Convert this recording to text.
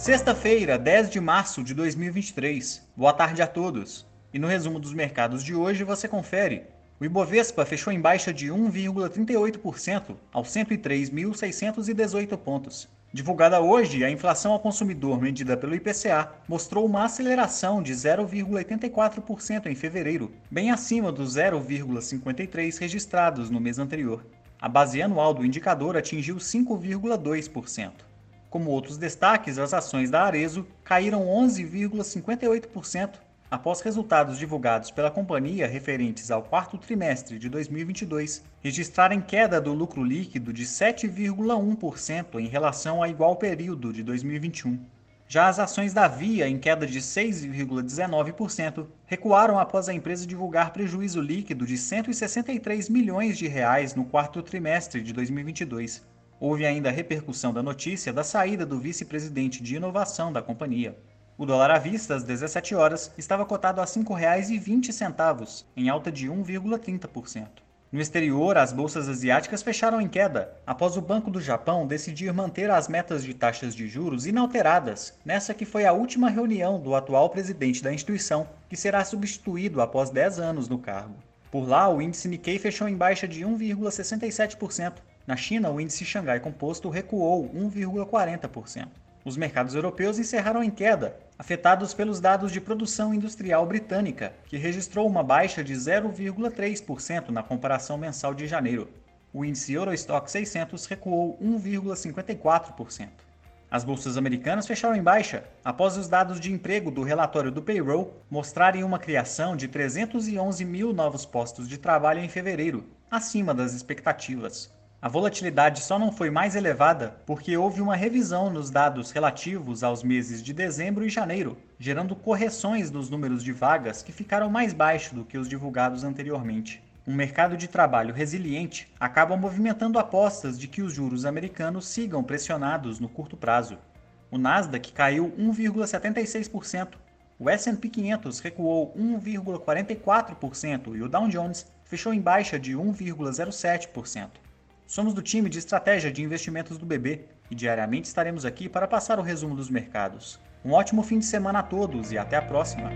Sexta-feira, 10 de março de 2023. Boa tarde a todos. E no resumo dos mercados de hoje você confere. O Ibovespa fechou em baixa de 1,38% aos 103.618 pontos. Divulgada hoje, a inflação ao consumidor medida pelo IPCA mostrou uma aceleração de 0,84% em fevereiro, bem acima dos 0,53 registrados no mês anterior. A base anual do indicador atingiu 5,2%. Como outros destaques, as ações da Arezo caíram 11,58% após resultados divulgados pela companhia referentes ao quarto trimestre de 2022 registrarem queda do lucro líquido de 7,1% em relação ao igual período de 2021. Já as ações da Via, em queda de 6,19%, recuaram após a empresa divulgar prejuízo líquido de 163 milhões de reais no quarto trimestre de 2022, Houve ainda a repercussão da notícia da saída do vice-presidente de inovação da companhia. O dólar à vista, às 17 horas, estava cotado a R$ 5,20, em alta de 1,30%. No exterior, as bolsas asiáticas fecharam em queda, após o Banco do Japão decidir manter as metas de taxas de juros inalteradas, nessa que foi a última reunião do atual presidente da instituição, que será substituído após 10 anos no cargo. Por lá, o índice Nikkei fechou em baixa de 1,67%, na China, o índice Xangai Composto recuou 1,40%. Os mercados europeus encerraram em queda, afetados pelos dados de produção industrial britânica, que registrou uma baixa de 0,3% na comparação mensal de janeiro. O índice Eurostock 600 recuou 1,54%. As bolsas americanas fecharam em baixa após os dados de emprego do relatório do payroll mostrarem uma criação de 311 mil novos postos de trabalho em fevereiro, acima das expectativas. A volatilidade só não foi mais elevada porque houve uma revisão nos dados relativos aos meses de dezembro e janeiro, gerando correções nos números de vagas que ficaram mais baixos do que os divulgados anteriormente. Um mercado de trabalho resiliente acaba movimentando apostas de que os juros americanos sigam pressionados no curto prazo. O Nasdaq caiu 1,76%, o S&P 500 recuou 1,44% e o Dow Jones fechou em baixa de 1,07%. Somos do time de estratégia de investimentos do BB e diariamente estaremos aqui para passar o resumo dos mercados. Um ótimo fim de semana a todos e até a próxima!